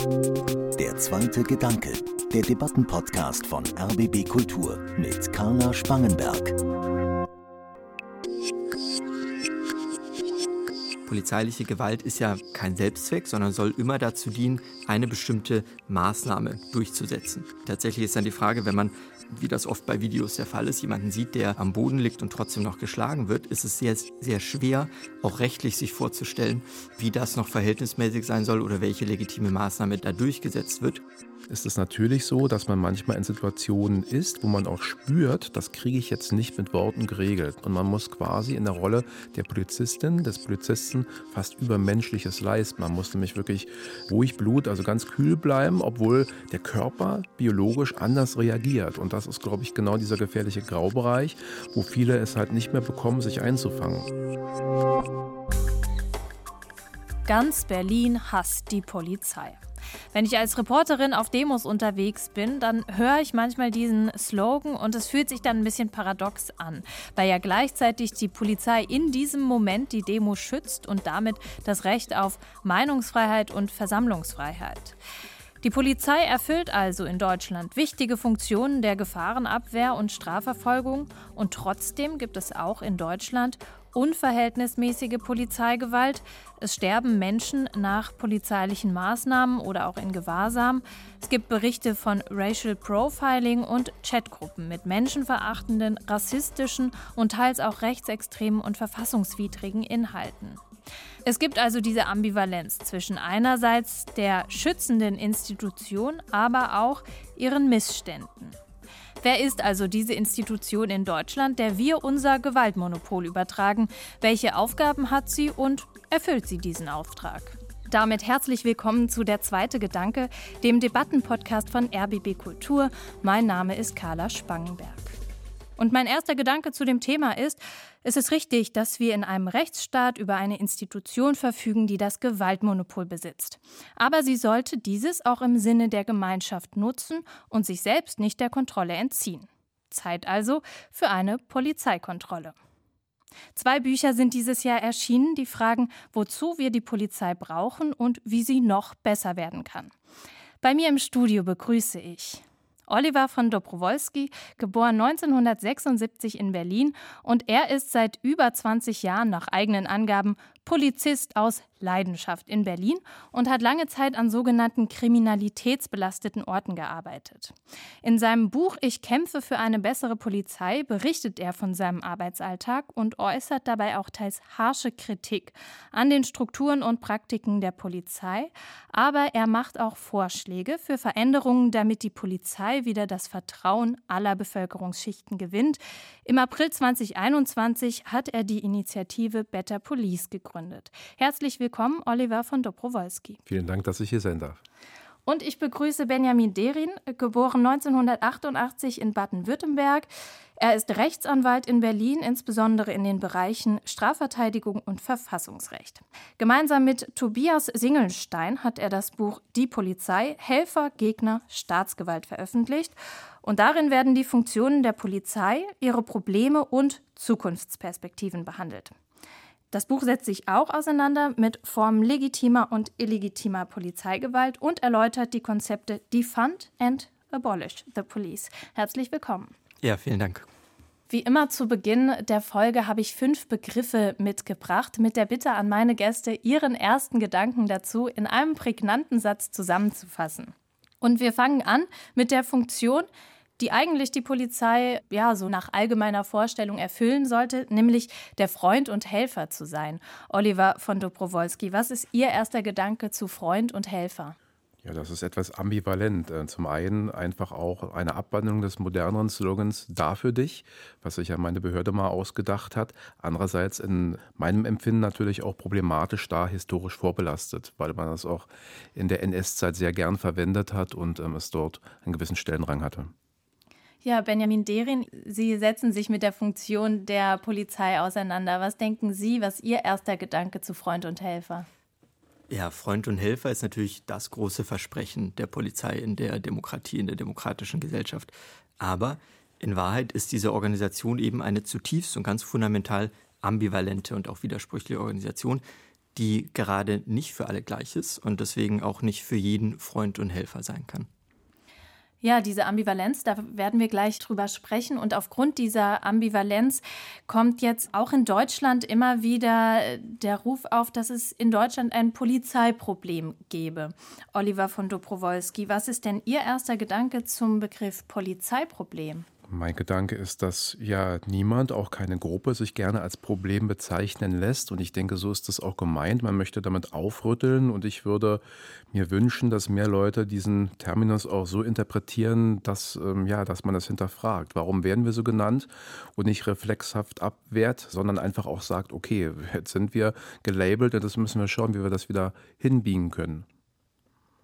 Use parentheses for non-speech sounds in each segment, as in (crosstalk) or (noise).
Der zweite Gedanke, der Debattenpodcast von RBB Kultur mit Carla Spangenberg. Polizeiliche Gewalt ist ja kein Selbstzweck, sondern soll immer dazu dienen, eine bestimmte Maßnahme durchzusetzen. Tatsächlich ist dann die Frage, wenn man wie das oft bei Videos der Fall ist, jemanden sieht, der am Boden liegt und trotzdem noch geschlagen wird, ist es sehr, sehr schwer, auch rechtlich sich vorzustellen, wie das noch verhältnismäßig sein soll oder welche legitime Maßnahme da durchgesetzt wird ist es natürlich so, dass man manchmal in Situationen ist, wo man auch spürt, das kriege ich jetzt nicht mit Worten geregelt. Und man muss quasi in der Rolle der Polizistin, des Polizisten fast übermenschliches leisten. Man muss nämlich wirklich ruhig Blut, also ganz kühl bleiben, obwohl der Körper biologisch anders reagiert. Und das ist, glaube ich, genau dieser gefährliche Graubereich, wo viele es halt nicht mehr bekommen, sich einzufangen. Ganz Berlin hasst die Polizei. Wenn ich als Reporterin auf Demos unterwegs bin, dann höre ich manchmal diesen Slogan und es fühlt sich dann ein bisschen paradox an, weil ja gleichzeitig die Polizei in diesem Moment die Demo schützt und damit das Recht auf Meinungsfreiheit und Versammlungsfreiheit. Die Polizei erfüllt also in Deutschland wichtige Funktionen der Gefahrenabwehr und Strafverfolgung und trotzdem gibt es auch in Deutschland unverhältnismäßige Polizeigewalt. Es sterben Menschen nach polizeilichen Maßnahmen oder auch in Gewahrsam. Es gibt Berichte von Racial Profiling und Chatgruppen mit menschenverachtenden, rassistischen und teils auch rechtsextremen und verfassungswidrigen Inhalten. Es gibt also diese Ambivalenz zwischen einerseits der schützenden Institution, aber auch ihren Missständen. Wer ist also diese Institution in Deutschland, der wir unser Gewaltmonopol übertragen? Welche Aufgaben hat sie und erfüllt sie diesen Auftrag? Damit herzlich willkommen zu Der zweite Gedanke, dem Debattenpodcast von RBB Kultur. Mein Name ist Carla Spangenberg. Und mein erster Gedanke zu dem Thema ist, es ist richtig, dass wir in einem Rechtsstaat über eine Institution verfügen, die das Gewaltmonopol besitzt. Aber sie sollte dieses auch im Sinne der Gemeinschaft nutzen und sich selbst nicht der Kontrolle entziehen. Zeit also für eine Polizeikontrolle. Zwei Bücher sind dieses Jahr erschienen, die fragen, wozu wir die Polizei brauchen und wie sie noch besser werden kann. Bei mir im Studio begrüße ich Oliver von Dobrowolski, geboren 1976 in Berlin. Und er ist seit über 20 Jahren nach eigenen Angaben Polizist aus Leidenschaft in Berlin und hat lange Zeit an sogenannten kriminalitätsbelasteten Orten gearbeitet. In seinem Buch Ich kämpfe für eine bessere Polizei berichtet er von seinem Arbeitsalltag und äußert dabei auch teils harsche Kritik an den Strukturen und Praktiken der Polizei, aber er macht auch Vorschläge für Veränderungen, damit die Polizei wieder das Vertrauen aller Bevölkerungsschichten gewinnt. Im April 2021 hat er die Initiative Better Police gegründet. Herzlich willkommen willkommen, Oliver von Dobrowolski. Vielen Dank, dass ich hier sein darf. Und ich begrüße Benjamin Derin, geboren 1988 in Baden-Württemberg. Er ist Rechtsanwalt in Berlin, insbesondere in den Bereichen Strafverteidigung und Verfassungsrecht. Gemeinsam mit Tobias Singelstein hat er das Buch Die Polizei, Helfer, Gegner, Staatsgewalt veröffentlicht. Und darin werden die Funktionen der Polizei, ihre Probleme und Zukunftsperspektiven behandelt. Das Buch setzt sich auch auseinander mit Formen legitimer und illegitimer Polizeigewalt und erläutert die Konzepte Defund and Abolish the Police. Herzlich willkommen. Ja, vielen Dank. Wie immer zu Beginn der Folge habe ich fünf Begriffe mitgebracht, mit der Bitte an meine Gäste, ihren ersten Gedanken dazu in einem prägnanten Satz zusammenzufassen. Und wir fangen an mit der Funktion, die eigentlich die Polizei ja so nach allgemeiner Vorstellung erfüllen sollte, nämlich der Freund und Helfer zu sein. Oliver von Dobrowolski, was ist Ihr erster Gedanke zu Freund und Helfer? Ja, das ist etwas ambivalent. Äh, zum einen einfach auch eine Abwandlung des moderneren Slogans Da für dich, was sich ja meine Behörde mal ausgedacht hat. Andererseits in meinem Empfinden natürlich auch problematisch da historisch vorbelastet, weil man das auch in der NS-Zeit sehr gern verwendet hat und ähm, es dort einen gewissen Stellenrang hatte. Ja, Benjamin Derin, Sie setzen sich mit der Funktion der Polizei auseinander. Was denken Sie, was Ihr erster Gedanke zu Freund und Helfer? Ja, Freund und Helfer ist natürlich das große Versprechen der Polizei in der Demokratie, in der demokratischen Gesellschaft. Aber in Wahrheit ist diese Organisation eben eine zutiefst und ganz fundamental ambivalente und auch widersprüchliche Organisation, die gerade nicht für alle gleich ist und deswegen auch nicht für jeden Freund und Helfer sein kann. Ja, diese Ambivalenz, da werden wir gleich drüber sprechen. Und aufgrund dieser Ambivalenz kommt jetzt auch in Deutschland immer wieder der Ruf auf, dass es in Deutschland ein Polizeiproblem gäbe. Oliver von Dobrowolski, was ist denn Ihr erster Gedanke zum Begriff Polizeiproblem? Mein Gedanke ist, dass ja niemand, auch keine Gruppe, sich gerne als Problem bezeichnen lässt. Und ich denke, so ist das auch gemeint. Man möchte damit aufrütteln. Und ich würde mir wünschen, dass mehr Leute diesen Terminus auch so interpretieren, dass, ähm, ja, dass man das hinterfragt. Warum werden wir so genannt? Und nicht reflexhaft abwehrt, sondern einfach auch sagt, okay, jetzt sind wir gelabelt und das müssen wir schauen, wie wir das wieder hinbiegen können.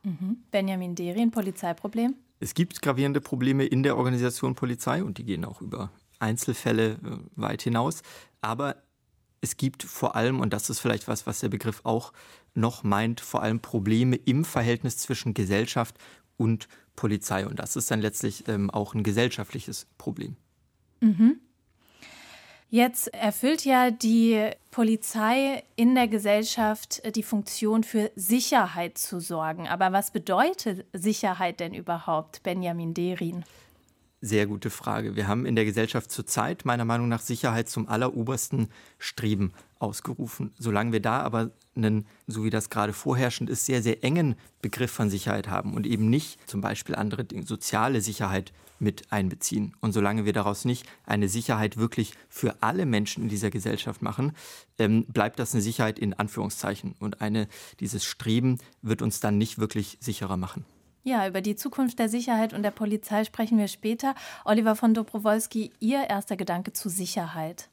Mhm. Benjamin Derien, Polizeiproblem? Es gibt gravierende Probleme in der Organisation Polizei und die gehen auch über Einzelfälle äh, weit hinaus. Aber es gibt vor allem, und das ist vielleicht was, was der Begriff auch noch meint, vor allem Probleme im Verhältnis zwischen Gesellschaft und Polizei. Und das ist dann letztlich ähm, auch ein gesellschaftliches Problem. Mhm. Jetzt erfüllt ja die Polizei in der Gesellschaft äh, die Funktion für Sicherheit zu sorgen. Aber was bedeutet Sicherheit denn überhaupt, Benjamin Derin? Sehr gute Frage. Wir haben in der Gesellschaft zurzeit meiner Meinung nach Sicherheit zum allerobersten Streben ausgerufen. Solange wir da aber einen, so wie das gerade vorherrschend ist, sehr, sehr engen Begriff von Sicherheit haben und eben nicht zum Beispiel andere Dinge, soziale Sicherheit mit einbeziehen. Und solange wir daraus nicht eine Sicherheit wirklich für alle Menschen in dieser Gesellschaft machen, ähm, bleibt das eine Sicherheit in Anführungszeichen. Und eine, dieses Streben wird uns dann nicht wirklich sicherer machen. Ja, über die Zukunft der Sicherheit und der Polizei sprechen wir später. Oliver von Dobrowolski, Ihr erster Gedanke zu Sicherheit.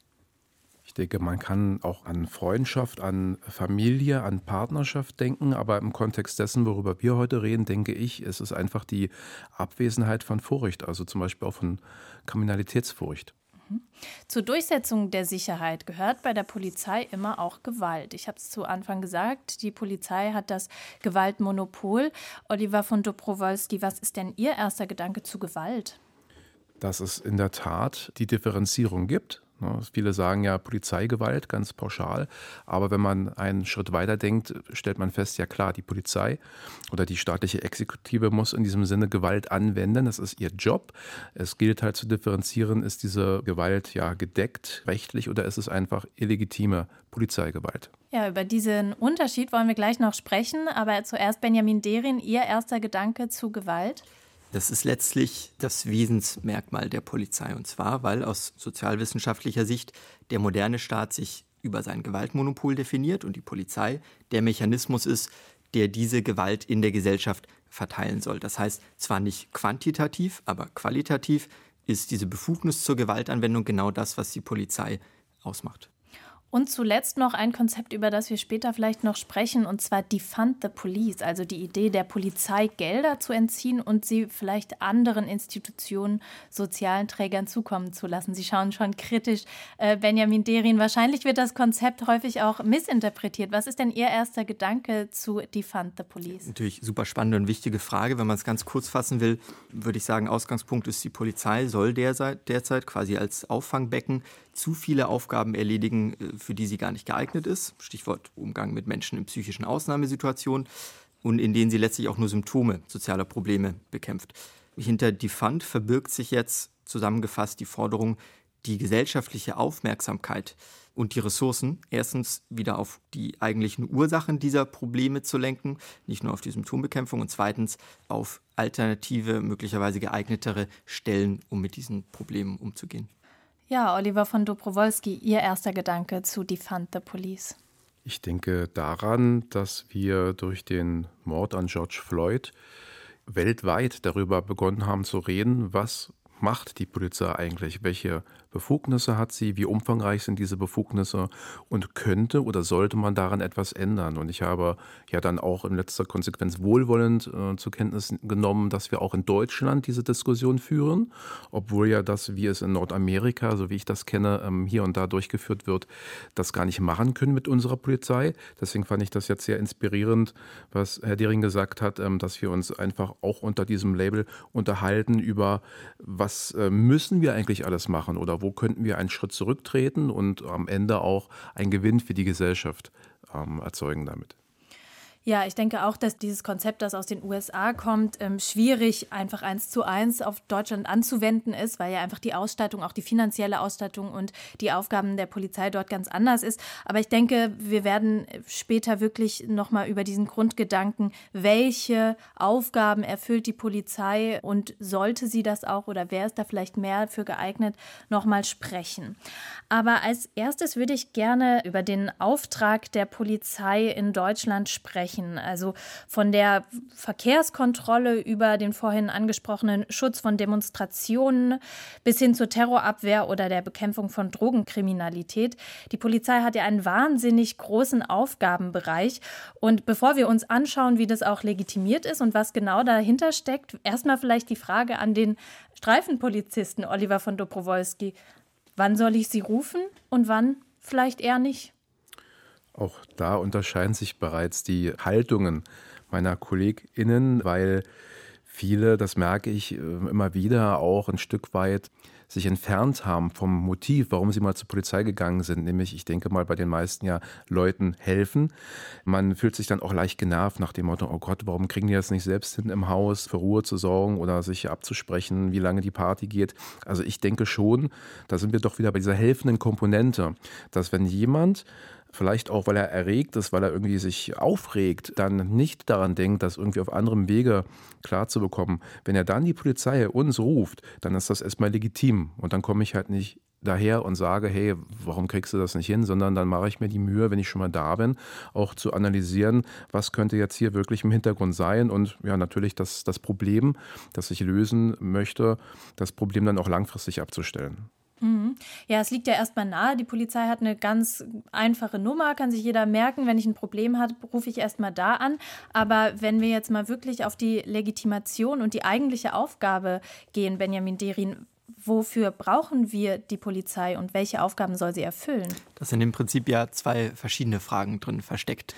Ich denke, man kann auch an Freundschaft, an Familie, an Partnerschaft denken, aber im Kontext dessen, worüber wir heute reden, denke ich, ist es einfach die Abwesenheit von Furcht, also zum Beispiel auch von Kriminalitätsfurcht. Mhm. Zur Durchsetzung der Sicherheit gehört bei der Polizei immer auch Gewalt. Ich habe es zu Anfang gesagt, die Polizei hat das Gewaltmonopol. Oliver von Dobrowolski, was ist denn Ihr erster Gedanke zu Gewalt? Dass es in der Tat die Differenzierung gibt viele sagen ja Polizeigewalt ganz pauschal, aber wenn man einen Schritt weiter denkt, stellt man fest, ja klar, die Polizei oder die staatliche Exekutive muss in diesem Sinne Gewalt anwenden. Das ist ihr Job. Es gilt halt zu differenzieren, ist diese Gewalt ja gedeckt rechtlich oder ist es einfach illegitime Polizeigewalt? Ja, über diesen Unterschied wollen wir gleich noch sprechen, aber zuerst Benjamin Derin, Ihr erster Gedanke zu Gewalt? Das ist letztlich das Wesensmerkmal der Polizei. Und zwar, weil aus sozialwissenschaftlicher Sicht der moderne Staat sich über sein Gewaltmonopol definiert und die Polizei der Mechanismus ist, der diese Gewalt in der Gesellschaft verteilen soll. Das heißt, zwar nicht quantitativ, aber qualitativ ist diese Befugnis zur Gewaltanwendung genau das, was die Polizei ausmacht. Und zuletzt noch ein Konzept, über das wir später vielleicht noch sprechen, und zwar Defund the Police, also die Idee der Polizei, Gelder zu entziehen und sie vielleicht anderen Institutionen, sozialen Trägern zukommen zu lassen. Sie schauen schon kritisch, äh, Benjamin Derin. Wahrscheinlich wird das Konzept häufig auch missinterpretiert. Was ist denn Ihr erster Gedanke zu Defund the Police? Natürlich super spannende und wichtige Frage. Wenn man es ganz kurz fassen will, würde ich sagen, Ausgangspunkt ist, die Polizei soll derzeit, derzeit quasi als Auffangbecken zu viele Aufgaben erledigen, äh, für die sie gar nicht geeignet ist. Stichwort Umgang mit Menschen in psychischen Ausnahmesituationen und in denen sie letztlich auch nur Symptome sozialer Probleme bekämpft. Hinter die Fund verbirgt sich jetzt zusammengefasst die Forderung, die gesellschaftliche Aufmerksamkeit und die Ressourcen erstens wieder auf die eigentlichen Ursachen dieser Probleme zu lenken, nicht nur auf die Symptombekämpfung und zweitens auf alternative, möglicherweise geeignetere Stellen, um mit diesen Problemen umzugehen. Ja, Oliver von Dobrowolski, Ihr erster Gedanke zu Defund the Police. Ich denke daran, dass wir durch den Mord an George Floyd weltweit darüber begonnen haben zu reden, was macht die Polizei eigentlich? Welche Befugnisse hat sie? Wie umfangreich sind diese Befugnisse? Und könnte oder sollte man daran etwas ändern? Und ich habe ja dann auch in letzter Konsequenz wohlwollend äh, zur Kenntnis genommen, dass wir auch in Deutschland diese Diskussion führen, obwohl ja das, wie es in Nordamerika, so wie ich das kenne, ähm, hier und da durchgeführt wird, das gar nicht machen können mit unserer Polizei. Deswegen fand ich das jetzt sehr inspirierend, was Herr Dering gesagt hat, ähm, dass wir uns einfach auch unter diesem Label unterhalten über, was äh, müssen wir eigentlich alles machen oder wo könnten wir einen Schritt zurücktreten und am Ende auch einen Gewinn für die Gesellschaft ähm, erzeugen damit. Ja, ich denke auch, dass dieses Konzept, das aus den USA kommt, ähm, schwierig einfach eins zu eins auf Deutschland anzuwenden ist, weil ja einfach die Ausstattung, auch die finanzielle Ausstattung und die Aufgaben der Polizei dort ganz anders ist. Aber ich denke, wir werden später wirklich nochmal über diesen Grundgedanken, welche Aufgaben erfüllt die Polizei und sollte sie das auch oder wer ist da vielleicht mehr für geeignet, nochmal sprechen. Aber als erstes würde ich gerne über den Auftrag der Polizei in Deutschland sprechen sprechen. Also von der Verkehrskontrolle über den vorhin angesprochenen Schutz von Demonstrationen bis hin zur Terrorabwehr oder der Bekämpfung von Drogenkriminalität. Die Polizei hat ja einen wahnsinnig großen Aufgabenbereich. Und bevor wir uns anschauen, wie das auch legitimiert ist und was genau dahinter steckt, erstmal vielleicht die Frage an den Streifenpolizisten Oliver von Dobrowolski. Wann soll ich Sie rufen und wann vielleicht eher nicht? Auch da unterscheiden sich bereits die Haltungen meiner KollegInnen, weil viele, das merke ich äh, immer wieder, auch ein Stück weit sich entfernt haben vom Motiv, warum sie mal zur Polizei gegangen sind. Nämlich, ich denke mal, bei den meisten ja Leuten helfen. Man fühlt sich dann auch leicht genervt nach dem Motto, oh Gott, warum kriegen die das nicht selbst hin im Haus, für Ruhe zu sorgen oder sich abzusprechen, wie lange die Party geht. Also ich denke schon, da sind wir doch wieder bei dieser helfenden Komponente, dass wenn jemand vielleicht auch, weil er erregt ist, weil er irgendwie sich aufregt, dann nicht daran denkt, das irgendwie auf anderem Wege klar zu bekommen. Wenn er dann die Polizei uns ruft, dann ist das erstmal legitim. Und dann komme ich halt nicht daher und sage, hey, warum kriegst du das nicht hin, sondern dann mache ich mir die Mühe, wenn ich schon mal da bin, auch zu analysieren, was könnte jetzt hier wirklich im Hintergrund sein und ja, natürlich das, das Problem, das ich lösen möchte, das Problem dann auch langfristig abzustellen. Mhm. Ja, es liegt ja erstmal nahe. Die Polizei hat eine ganz einfache Nummer, kann sich jeder merken. Wenn ich ein Problem habe, rufe ich erstmal da an. Aber wenn wir jetzt mal wirklich auf die Legitimation und die eigentliche Aufgabe gehen, Benjamin Derin, wofür brauchen wir die Polizei und welche Aufgaben soll sie erfüllen? Das sind im Prinzip ja zwei verschiedene Fragen drin versteckt.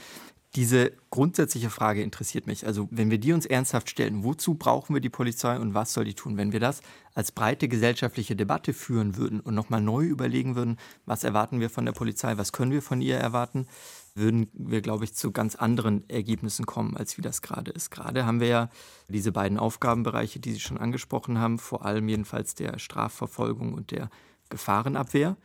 Diese grundsätzliche Frage interessiert mich. Also wenn wir die uns ernsthaft stellen, wozu brauchen wir die Polizei und was soll die tun? Wenn wir das als breite gesellschaftliche Debatte führen würden und nochmal neu überlegen würden, was erwarten wir von der Polizei, was können wir von ihr erwarten, würden wir, glaube ich, zu ganz anderen Ergebnissen kommen, als wie das gerade ist. Gerade haben wir ja diese beiden Aufgabenbereiche, die Sie schon angesprochen haben, vor allem jedenfalls der Strafverfolgung und der Gefahrenabwehr.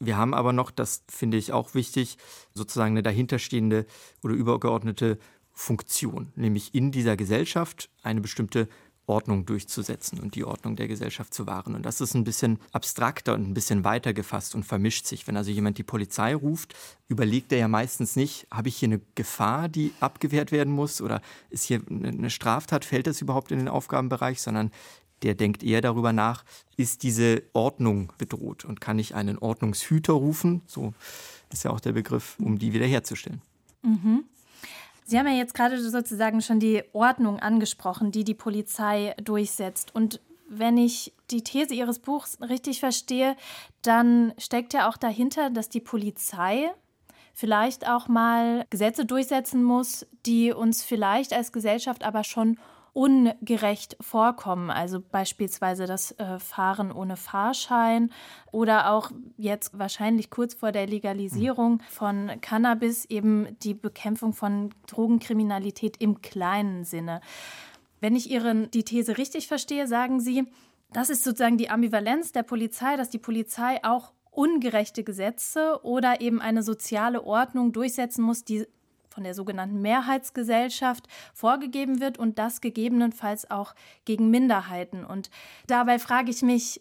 Wir haben aber noch, das finde ich auch wichtig, sozusagen eine dahinterstehende oder übergeordnete Funktion, nämlich in dieser Gesellschaft eine bestimmte Ordnung durchzusetzen und die Ordnung der Gesellschaft zu wahren. Und das ist ein bisschen abstrakter und ein bisschen weiter gefasst und vermischt sich. Wenn also jemand die Polizei ruft, überlegt er ja meistens nicht, habe ich hier eine Gefahr, die abgewehrt werden muss oder ist hier eine Straftat, fällt das überhaupt in den Aufgabenbereich, sondern der denkt eher darüber nach, ist diese Ordnung bedroht und kann ich einen Ordnungshüter rufen? So ist ja auch der Begriff, um die wiederherzustellen. Mhm. Sie haben ja jetzt gerade sozusagen schon die Ordnung angesprochen, die die Polizei durchsetzt. Und wenn ich die These Ihres Buchs richtig verstehe, dann steckt ja auch dahinter, dass die Polizei vielleicht auch mal Gesetze durchsetzen muss, die uns vielleicht als Gesellschaft aber schon ungerecht vorkommen. Also beispielsweise das äh, Fahren ohne Fahrschein oder auch jetzt wahrscheinlich kurz vor der Legalisierung von Cannabis eben die Bekämpfung von Drogenkriminalität im kleinen Sinne. Wenn ich Ihren die These richtig verstehe, sagen Sie, das ist sozusagen die Ambivalenz der Polizei, dass die Polizei auch ungerechte Gesetze oder eben eine soziale Ordnung durchsetzen muss, die von der sogenannten Mehrheitsgesellschaft vorgegeben wird und das gegebenenfalls auch gegen Minderheiten. Und dabei frage ich mich,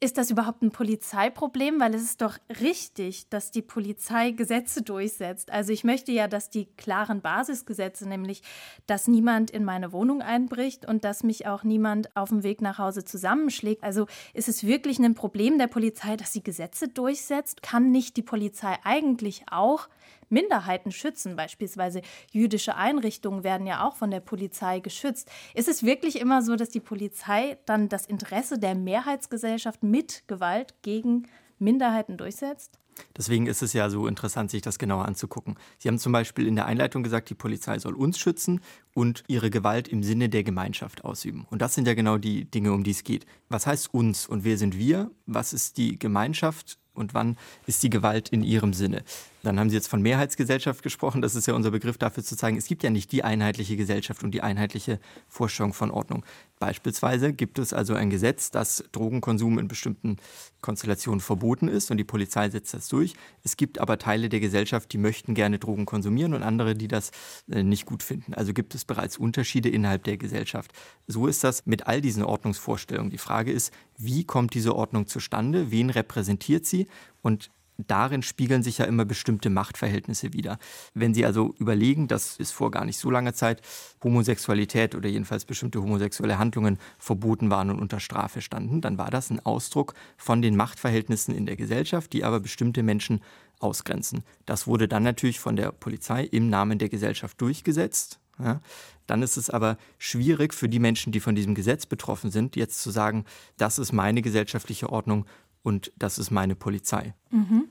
ist das überhaupt ein Polizeiproblem? Weil es ist doch richtig, dass die Polizei Gesetze durchsetzt. Also ich möchte ja, dass die klaren Basisgesetze, nämlich, dass niemand in meine Wohnung einbricht und dass mich auch niemand auf dem Weg nach Hause zusammenschlägt. Also ist es wirklich ein Problem der Polizei, dass sie Gesetze durchsetzt? Kann nicht die Polizei eigentlich auch Minderheiten schützen. Beispielsweise jüdische Einrichtungen werden ja auch von der Polizei geschützt. Ist es wirklich immer so, dass die Polizei dann das Interesse der Mehrheitsgesellschaft mit Gewalt gegen Minderheiten durchsetzt? Deswegen ist es ja so interessant, sich das genauer anzugucken. Sie haben zum Beispiel in der Einleitung gesagt, die Polizei soll uns schützen und ihre Gewalt im Sinne der Gemeinschaft ausüben. Und das sind ja genau die Dinge, um die es geht. Was heißt uns und wer sind wir? Was ist die Gemeinschaft? und wann ist die Gewalt in ihrem Sinne. Dann haben Sie jetzt von Mehrheitsgesellschaft gesprochen. Das ist ja unser Begriff dafür zu zeigen, es gibt ja nicht die einheitliche Gesellschaft und die einheitliche Vorstellung von Ordnung. Beispielsweise gibt es also ein Gesetz, dass Drogenkonsum in bestimmten Konstellationen verboten ist und die Polizei setzt das durch. Es gibt aber Teile der Gesellschaft, die möchten gerne Drogen konsumieren und andere, die das äh, nicht gut finden. Also gibt es bereits Unterschiede innerhalb der Gesellschaft. So ist das mit all diesen Ordnungsvorstellungen. Die Frage ist, wie kommt diese Ordnung zustande? Wen repräsentiert sie? Und darin spiegeln sich ja immer bestimmte Machtverhältnisse wider. Wenn Sie also überlegen, dass es vor gar nicht so langer Zeit Homosexualität oder jedenfalls bestimmte homosexuelle Handlungen verboten waren und unter Strafe standen, dann war das ein Ausdruck von den Machtverhältnissen in der Gesellschaft, die aber bestimmte Menschen ausgrenzen. Das wurde dann natürlich von der Polizei im Namen der Gesellschaft durchgesetzt. Ja, dann ist es aber schwierig für die Menschen, die von diesem Gesetz betroffen sind, jetzt zu sagen, das ist meine gesellschaftliche Ordnung und das ist meine Polizei. Mhm.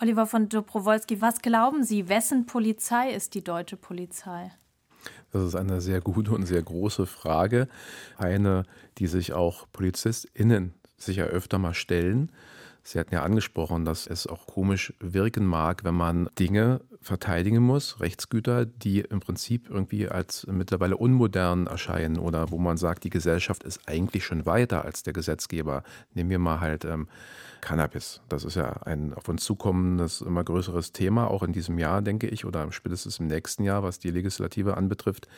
Oliver von Dobrowolski, was glauben Sie, wessen Polizei ist die deutsche Polizei? Das ist eine sehr gute und sehr große Frage. Eine, die sich auch PolizistInnen sicher öfter mal stellen. Sie hatten ja angesprochen, dass es auch komisch wirken mag, wenn man Dinge verteidigen muss, Rechtsgüter, die im Prinzip irgendwie als mittlerweile unmodern erscheinen oder wo man sagt, die Gesellschaft ist eigentlich schon weiter als der Gesetzgeber. Nehmen wir mal halt ähm, Cannabis. Das ist ja ein auf uns zukommendes, immer größeres Thema, auch in diesem Jahr, denke ich, oder spätestens im nächsten Jahr, was die Legislative anbetrifft.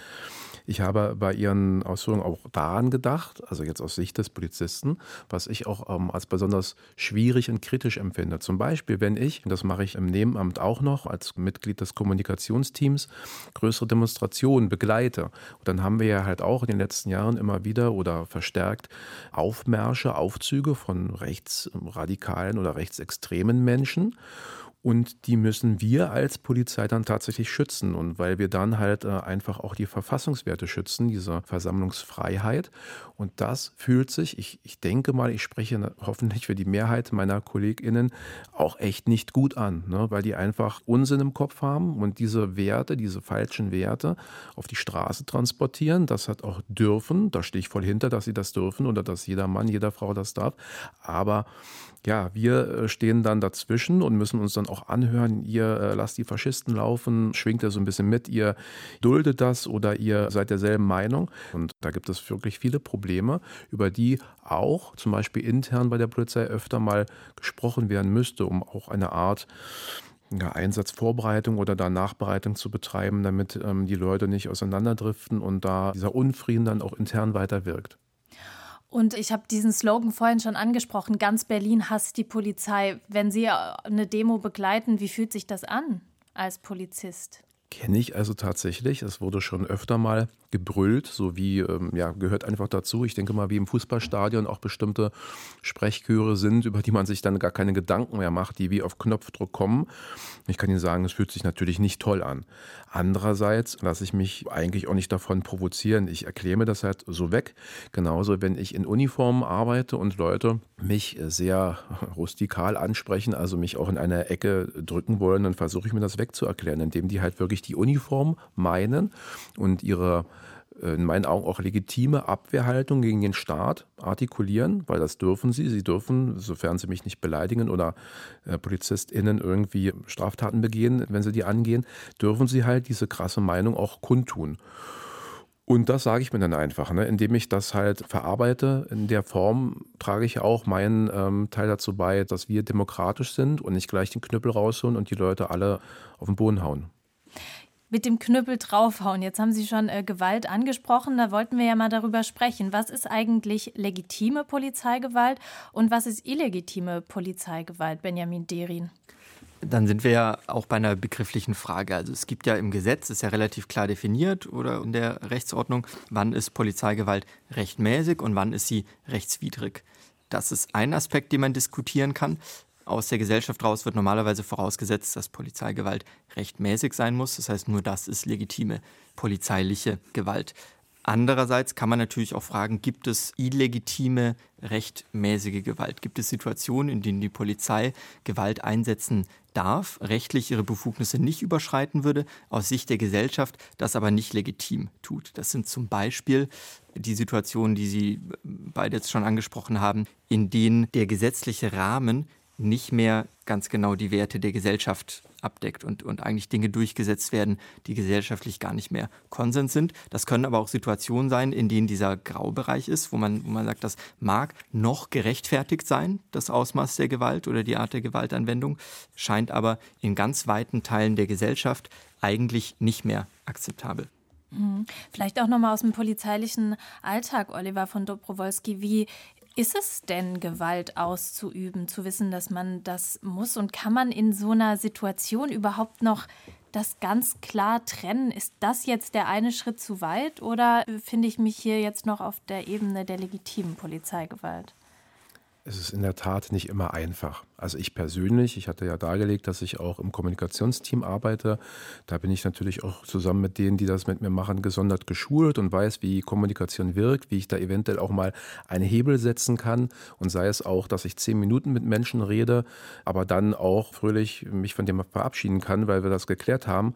Ich habe bei Ihren Ausführungen auch daran gedacht, also jetzt aus Sicht des Polizisten, was ich auch ähm, als besonders schwierig und kritisch empfinde. Zum Beispiel, wenn ich, das mache ich im Nebenamt auch noch als Mitglied des Kommunikationsteams, größere Demonstrationen begleite. Und dann haben wir ja halt auch in den letzten Jahren immer wieder oder verstärkt Aufmärsche, Aufzüge von rechtsradikalen oder rechtsextremen Menschen. Und die müssen wir als Polizei dann tatsächlich schützen. Und weil wir dann halt äh, einfach auch die Verfassungswerte schützen, diese Versammlungsfreiheit. Und das fühlt sich, ich, ich denke mal, ich spreche hoffentlich für die Mehrheit meiner KollegInnen auch echt nicht gut an, ne? weil die einfach Unsinn im Kopf haben und diese Werte, diese falschen Werte auf die Straße transportieren. Das hat auch dürfen, da stehe ich voll hinter, dass sie das dürfen oder dass jeder Mann, jeder Frau das darf. Aber ja, wir äh, stehen dann dazwischen und müssen uns dann auch anhören, ihr äh, lasst die Faschisten laufen, schwingt er so ein bisschen mit, ihr duldet das oder ihr seid derselben Meinung. Und da gibt es wirklich viele Probleme, über die auch zum Beispiel intern bei der Polizei öfter mal gesprochen werden müsste, um auch eine Art ja, Einsatzvorbereitung oder da Nachbereitung zu betreiben, damit ähm, die Leute nicht auseinanderdriften und da dieser Unfrieden dann auch intern weiter wirkt. Und ich habe diesen Slogan vorhin schon angesprochen, ganz Berlin hasst die Polizei. Wenn Sie eine Demo begleiten, wie fühlt sich das an als Polizist? Kenne ich also tatsächlich. Es wurde schon öfter mal gebrüllt, so wie, ähm, ja, gehört einfach dazu. Ich denke mal, wie im Fußballstadion auch bestimmte Sprechchöre sind, über die man sich dann gar keine Gedanken mehr macht, die wie auf Knopfdruck kommen. Ich kann Ihnen sagen, es fühlt sich natürlich nicht toll an. Andererseits lasse ich mich eigentlich auch nicht davon provozieren. Ich erkläre mir das halt so weg. Genauso, wenn ich in Uniform arbeite und Leute mich sehr rustikal ansprechen, also mich auch in eine Ecke drücken wollen, dann versuche ich mir das wegzuerklären, indem die halt wirklich die Uniform meinen und ihre in meinen Augen auch legitime Abwehrhaltung gegen den Staat artikulieren, weil das dürfen sie. Sie dürfen, sofern sie mich nicht beleidigen oder äh, PolizistInnen irgendwie Straftaten begehen, wenn sie die angehen, dürfen sie halt diese krasse Meinung auch kundtun. Und das sage ich mir dann einfach, ne? indem ich das halt verarbeite. In der Form trage ich auch meinen ähm, Teil dazu bei, dass wir demokratisch sind und nicht gleich den Knüppel rausholen und die Leute alle auf den Boden hauen mit dem Knüppel draufhauen. Jetzt haben Sie schon äh, Gewalt angesprochen. Da wollten wir ja mal darüber sprechen. Was ist eigentlich legitime Polizeigewalt und was ist illegitime Polizeigewalt, Benjamin Derin? Dann sind wir ja auch bei einer begrifflichen Frage. Also es gibt ja im Gesetz, ist ja relativ klar definiert oder in der Rechtsordnung, wann ist Polizeigewalt rechtmäßig und wann ist sie rechtswidrig. Das ist ein Aspekt, den man diskutieren kann aus der Gesellschaft raus wird normalerweise vorausgesetzt, dass Polizeigewalt rechtmäßig sein muss. Das heißt, nur das ist legitime polizeiliche Gewalt. Andererseits kann man natürlich auch fragen, gibt es illegitime, rechtmäßige Gewalt? Gibt es Situationen, in denen die Polizei Gewalt einsetzen darf, rechtlich ihre Befugnisse nicht überschreiten würde, aus Sicht der Gesellschaft das aber nicht legitim tut? Das sind zum Beispiel die Situationen, die Sie beide jetzt schon angesprochen haben, in denen der gesetzliche Rahmen nicht mehr ganz genau die Werte der Gesellschaft abdeckt und, und eigentlich Dinge durchgesetzt werden, die gesellschaftlich gar nicht mehr Konsens sind. Das können aber auch Situationen sein, in denen dieser Graubereich ist, wo man, wo man sagt, das mag noch gerechtfertigt sein, das Ausmaß der Gewalt oder die Art der Gewaltanwendung, scheint aber in ganz weiten Teilen der Gesellschaft eigentlich nicht mehr akzeptabel. Mhm. Vielleicht auch nochmal aus dem polizeilichen Alltag, Oliver von Dobrowolski. Wie ist es denn, Gewalt auszuüben, zu wissen, dass man das muss? Und kann man in so einer Situation überhaupt noch das ganz klar trennen? Ist das jetzt der eine Schritt zu weit oder finde ich mich hier jetzt noch auf der Ebene der legitimen Polizeigewalt? Es ist in der Tat nicht immer einfach. Also ich persönlich, ich hatte ja dargelegt, dass ich auch im Kommunikationsteam arbeite. Da bin ich natürlich auch zusammen mit denen, die das mit mir machen, gesondert geschult und weiß, wie Kommunikation wirkt, wie ich da eventuell auch mal einen Hebel setzen kann. Und sei es auch, dass ich zehn Minuten mit Menschen rede, aber dann auch fröhlich mich von dem verabschieden kann, weil wir das geklärt haben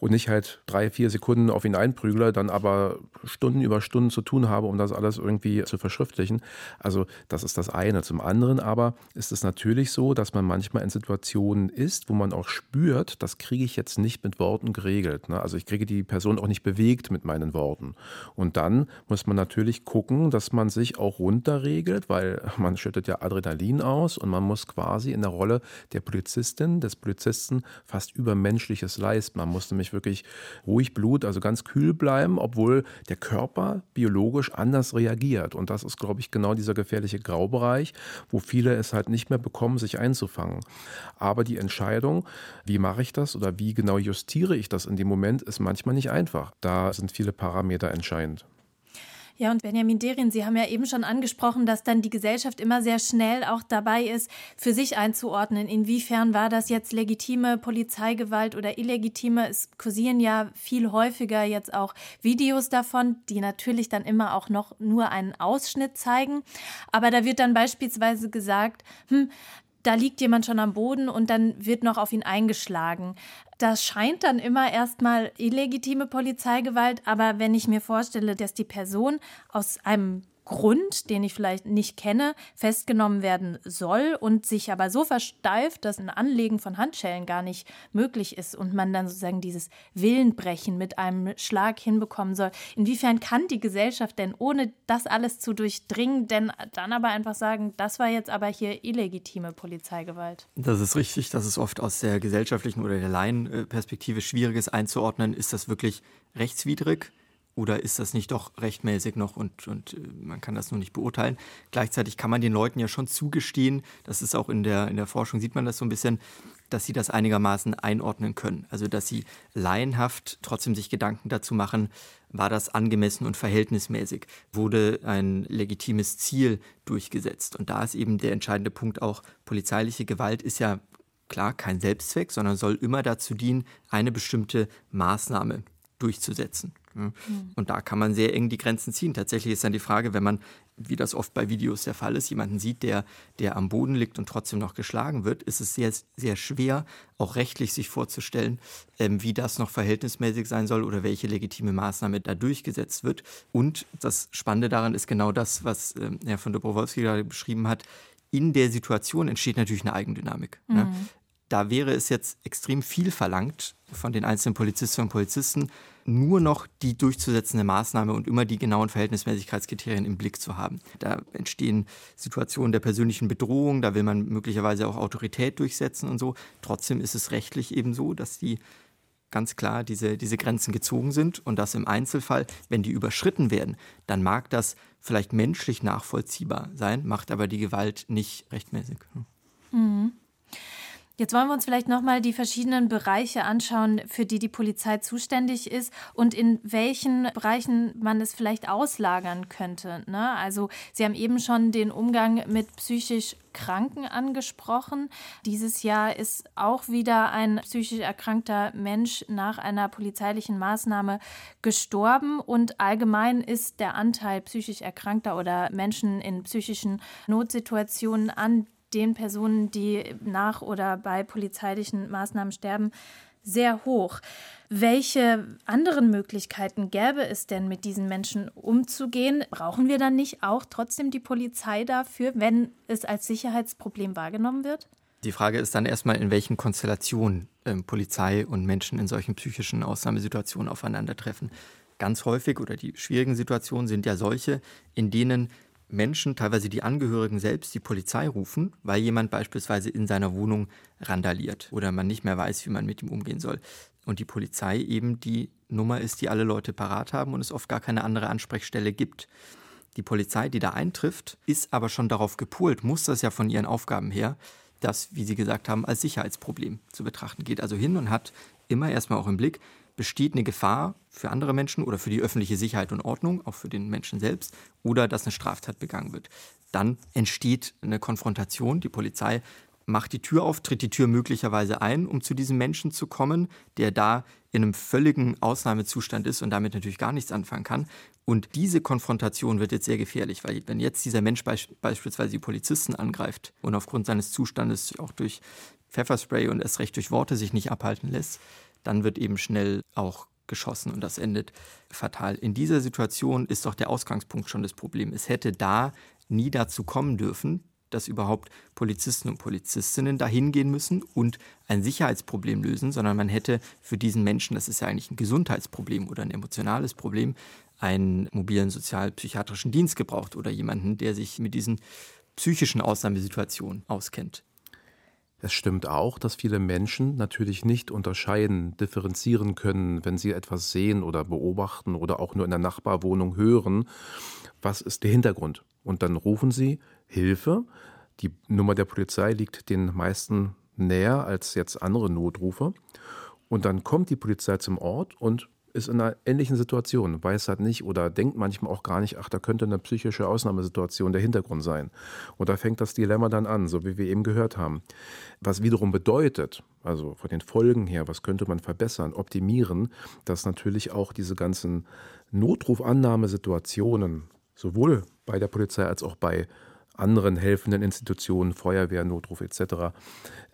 und nicht halt drei, vier Sekunden auf ihn einprügle, dann aber Stunden über Stunden zu tun habe, um das alles irgendwie zu verschriftlichen. Also das ist das eine. Zum anderen aber ist es natürlich so, dass man manchmal in Situationen ist, wo man auch spürt, das kriege ich jetzt nicht mit Worten geregelt. Ne? Also ich kriege die Person auch nicht bewegt mit meinen Worten. Und dann muss man natürlich gucken, dass man sich auch runterregelt, weil (laughs) man schüttet ja Adrenalin aus und man muss quasi in der Rolle der Polizistin, des Polizisten fast übermenschliches leisten. Man muss nämlich wirklich ruhig Blut, also ganz kühl bleiben, obwohl der Körper biologisch anders reagiert. Und das ist, glaube ich, genau dieser gefährliche Graubereich, wo viele es halt nicht mehr bekommen, sich einzufangen. Aber die Entscheidung, wie mache ich das oder wie genau justiere ich das in dem Moment, ist manchmal nicht einfach. Da sind viele Parameter entscheidend. Ja, und Benjamin Derin, Sie haben ja eben schon angesprochen, dass dann die Gesellschaft immer sehr schnell auch dabei ist, für sich einzuordnen. Inwiefern war das jetzt legitime Polizeigewalt oder illegitime? Es kursieren ja viel häufiger jetzt auch Videos davon, die natürlich dann immer auch noch nur einen Ausschnitt zeigen. Aber da wird dann beispielsweise gesagt, hm, da liegt jemand schon am Boden und dann wird noch auf ihn eingeschlagen. Das scheint dann immer erstmal illegitime Polizeigewalt, aber wenn ich mir vorstelle, dass die Person aus einem Grund, den ich vielleicht nicht kenne, festgenommen werden soll und sich aber so versteift, dass ein Anlegen von Handschellen gar nicht möglich ist und man dann sozusagen dieses Willenbrechen mit einem Schlag hinbekommen soll. Inwiefern kann die Gesellschaft denn, ohne das alles zu durchdringen, denn dann aber einfach sagen, das war jetzt aber hier illegitime Polizeigewalt? Das ist richtig, dass es oft aus der gesellschaftlichen oder der Laienperspektive schwierig ist einzuordnen, ist das wirklich rechtswidrig? Oder ist das nicht doch rechtmäßig noch und, und äh, man kann das nur nicht beurteilen? Gleichzeitig kann man den Leuten ja schon zugestehen, das ist auch in der, in der Forschung, sieht man das so ein bisschen, dass sie das einigermaßen einordnen können. Also dass sie laienhaft trotzdem sich Gedanken dazu machen, war das angemessen und verhältnismäßig? Wurde ein legitimes Ziel durchgesetzt? Und da ist eben der entscheidende Punkt auch, polizeiliche Gewalt ist ja klar kein Selbstzweck, sondern soll immer dazu dienen, eine bestimmte Maßnahme durchzusetzen. Mhm. Und da kann man sehr eng die Grenzen ziehen. Tatsächlich ist dann die Frage, wenn man, wie das oft bei Videos der Fall ist, jemanden sieht, der, der am Boden liegt und trotzdem noch geschlagen wird, ist es sehr, sehr schwer, auch rechtlich sich vorzustellen, ähm, wie das noch verhältnismäßig sein soll oder welche legitime Maßnahme da durchgesetzt wird. Und das Spannende daran ist genau das, was ähm, Herr von Dobrowolski gerade beschrieben hat. In der Situation entsteht natürlich eine Eigendynamik. Ne? Mhm. Ne? Da wäre es jetzt extrem viel verlangt von den einzelnen Polizistinnen und Polizisten, nur noch die durchzusetzende Maßnahme und immer die genauen Verhältnismäßigkeitskriterien im Blick zu haben. Da entstehen Situationen der persönlichen Bedrohung, da will man möglicherweise auch Autorität durchsetzen und so. Trotzdem ist es rechtlich eben so, dass die ganz klar diese, diese Grenzen gezogen sind und dass im Einzelfall, wenn die überschritten werden, dann mag das vielleicht menschlich nachvollziehbar sein, macht aber die Gewalt nicht rechtmäßig. Mhm. Jetzt wollen wir uns vielleicht nochmal die verschiedenen Bereiche anschauen, für die die Polizei zuständig ist und in welchen Bereichen man es vielleicht auslagern könnte. Ne? Also Sie haben eben schon den Umgang mit psychisch Kranken angesprochen. Dieses Jahr ist auch wieder ein psychisch erkrankter Mensch nach einer polizeilichen Maßnahme gestorben und allgemein ist der Anteil psychisch erkrankter oder Menschen in psychischen Notsituationen an den Personen, die nach oder bei polizeilichen Maßnahmen sterben, sehr hoch. Welche anderen Möglichkeiten gäbe es denn, mit diesen Menschen umzugehen? Brauchen wir dann nicht auch trotzdem die Polizei dafür, wenn es als Sicherheitsproblem wahrgenommen wird? Die Frage ist dann erstmal, in welchen Konstellationen äh, Polizei und Menschen in solchen psychischen Ausnahmesituationen aufeinandertreffen. Ganz häufig oder die schwierigen Situationen sind ja solche, in denen Menschen, teilweise die Angehörigen selbst, die Polizei rufen, weil jemand beispielsweise in seiner Wohnung randaliert oder man nicht mehr weiß, wie man mit ihm umgehen soll und die Polizei eben die Nummer ist, die alle Leute parat haben und es oft gar keine andere Ansprechstelle gibt. Die Polizei, die da eintrifft, ist aber schon darauf gepolt, muss das ja von ihren Aufgaben her, das, wie Sie gesagt haben, als Sicherheitsproblem zu betrachten. Geht also hin und hat immer erstmal auch im Blick, besteht eine Gefahr für andere Menschen oder für die öffentliche Sicherheit und Ordnung, auch für den Menschen selbst, oder dass eine Straftat begangen wird. Dann entsteht eine Konfrontation. Die Polizei macht die Tür auf, tritt die Tür möglicherweise ein, um zu diesem Menschen zu kommen, der da in einem völligen Ausnahmezustand ist und damit natürlich gar nichts anfangen kann. Und diese Konfrontation wird jetzt sehr gefährlich, weil wenn jetzt dieser Mensch be beispielsweise die Polizisten angreift und aufgrund seines Zustandes auch durch Pfefferspray und erst recht durch Worte sich nicht abhalten lässt, dann wird eben schnell auch geschossen und das endet fatal. In dieser Situation ist doch der Ausgangspunkt schon das Problem. Es hätte da nie dazu kommen dürfen, dass überhaupt Polizisten und Polizistinnen dahin gehen müssen und ein Sicherheitsproblem lösen, sondern man hätte für diesen Menschen, das ist ja eigentlich ein Gesundheitsproblem oder ein emotionales Problem, einen mobilen sozialpsychiatrischen Dienst gebraucht oder jemanden, der sich mit diesen psychischen Ausnahmesituationen auskennt. Es stimmt auch, dass viele Menschen natürlich nicht unterscheiden, differenzieren können, wenn sie etwas sehen oder beobachten oder auch nur in der Nachbarwohnung hören. Was ist der Hintergrund? Und dann rufen sie Hilfe. Die Nummer der Polizei liegt den meisten näher als jetzt andere Notrufe. Und dann kommt die Polizei zum Ort und ist in einer ähnlichen Situation, weiß halt nicht oder denkt manchmal auch gar nicht, ach, da könnte eine psychische Ausnahmesituation der Hintergrund sein. Und da fängt das Dilemma dann an, so wie wir eben gehört haben. Was wiederum bedeutet, also von den Folgen her, was könnte man verbessern, optimieren, dass natürlich auch diese ganzen Notrufannahmesituationen sowohl bei der Polizei als auch bei anderen helfenden Institutionen, Feuerwehr, Notruf etc.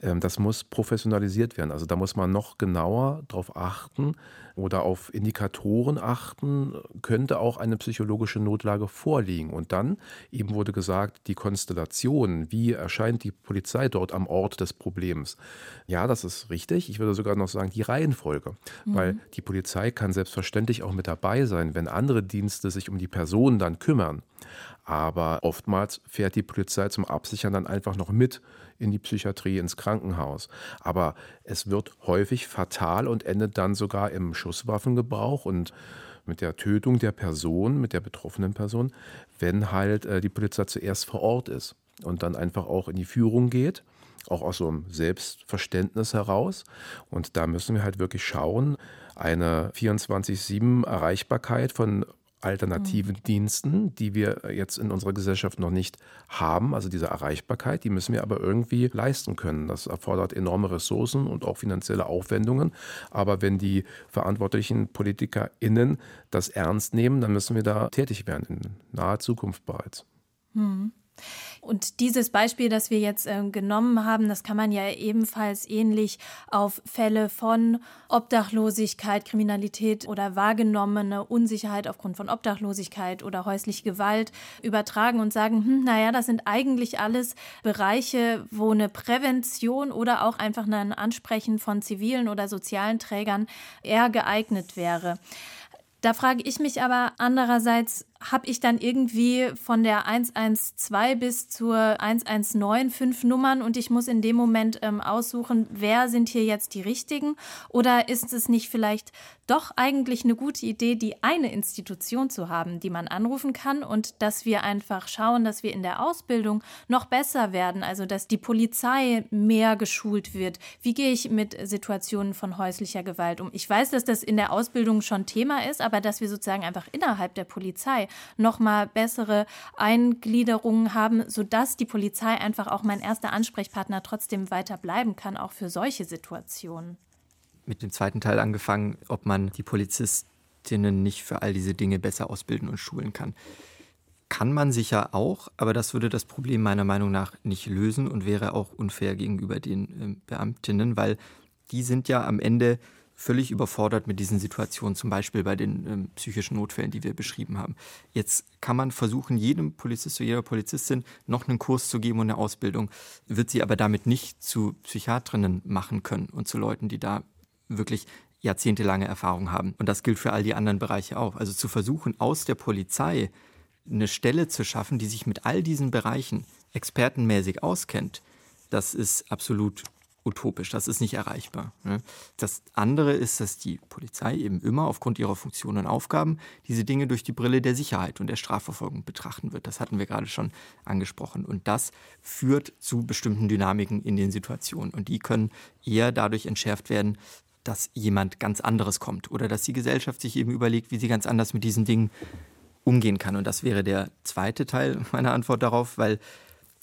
Ähm, das muss professionalisiert werden. Also da muss man noch genauer darauf achten oder auf Indikatoren achten, könnte auch eine psychologische Notlage vorliegen. Und dann, eben wurde gesagt, die Konstellation, wie erscheint die Polizei dort am Ort des Problems. Ja, das ist richtig. Ich würde sogar noch sagen, die Reihenfolge. Mhm. Weil die Polizei kann selbstverständlich auch mit dabei sein, wenn andere Dienste sich um die Person dann kümmern. Aber oftmals fährt die Polizei zum Absichern dann einfach noch mit in die Psychiatrie, ins Krankenhaus. Aber es wird häufig fatal und endet dann sogar im Schusswaffengebrauch und mit der Tötung der Person, mit der betroffenen Person, wenn halt äh, die Polizei zuerst vor Ort ist und dann einfach auch in die Führung geht, auch aus so einem Selbstverständnis heraus. Und da müssen wir halt wirklich schauen, eine 24-7 Erreichbarkeit von alternativen mhm. Diensten, die wir jetzt in unserer Gesellschaft noch nicht haben. Also diese Erreichbarkeit, die müssen wir aber irgendwie leisten können. Das erfordert enorme Ressourcen und auch finanzielle Aufwendungen. Aber wenn die verantwortlichen PolitikerInnen das ernst nehmen, dann müssen wir da tätig werden, in naher Zukunft bereits. Mhm. Und dieses Beispiel, das wir jetzt äh, genommen haben, das kann man ja ebenfalls ähnlich auf Fälle von Obdachlosigkeit, Kriminalität oder wahrgenommene Unsicherheit aufgrund von Obdachlosigkeit oder häusliche Gewalt übertragen und sagen, hm, naja, das sind eigentlich alles Bereiche, wo eine Prävention oder auch einfach ein Ansprechen von zivilen oder sozialen Trägern eher geeignet wäre. Da frage ich mich aber andererseits, habe ich dann irgendwie von der 112 bis zur 119 fünf Nummern und ich muss in dem Moment ähm, aussuchen, wer sind hier jetzt die richtigen? Oder ist es nicht vielleicht doch eigentlich eine gute Idee, die eine Institution zu haben, die man anrufen kann und dass wir einfach schauen, dass wir in der Ausbildung noch besser werden, also dass die Polizei mehr geschult wird. Wie gehe ich mit Situationen von häuslicher Gewalt um? Ich weiß, dass das in der Ausbildung schon Thema ist, aber dass wir sozusagen einfach innerhalb der Polizei nochmal bessere Eingliederungen haben, sodass die Polizei einfach auch mein erster Ansprechpartner trotzdem weiter bleiben kann, auch für solche Situationen. Mit dem zweiten Teil angefangen, ob man die Polizistinnen nicht für all diese Dinge besser ausbilden und schulen kann. Kann man sicher auch, aber das würde das Problem meiner Meinung nach nicht lösen und wäre auch unfair gegenüber den äh, Beamtinnen, weil die sind ja am Ende völlig überfordert mit diesen Situationen, zum Beispiel bei den ähm, psychischen Notfällen, die wir beschrieben haben. Jetzt kann man versuchen, jedem Polizist oder jeder Polizistin noch einen Kurs zu geben und eine Ausbildung, wird sie aber damit nicht zu Psychiatrinnen machen können und zu Leuten, die da wirklich jahrzehntelange Erfahrung haben. Und das gilt für all die anderen Bereiche auch. Also zu versuchen, aus der Polizei eine Stelle zu schaffen, die sich mit all diesen Bereichen expertenmäßig auskennt, das ist absolut utopisch, das ist nicht erreichbar. Ne? Das andere ist, dass die Polizei eben immer aufgrund ihrer Funktionen und Aufgaben diese Dinge durch die Brille der Sicherheit und der Strafverfolgung betrachten wird. Das hatten wir gerade schon angesprochen. Und das führt zu bestimmten Dynamiken in den Situationen. Und die können eher dadurch entschärft werden, dass jemand ganz anderes kommt oder dass die Gesellschaft sich eben überlegt, wie sie ganz anders mit diesen Dingen umgehen kann. Und das wäre der zweite Teil (laughs) meiner Antwort darauf, weil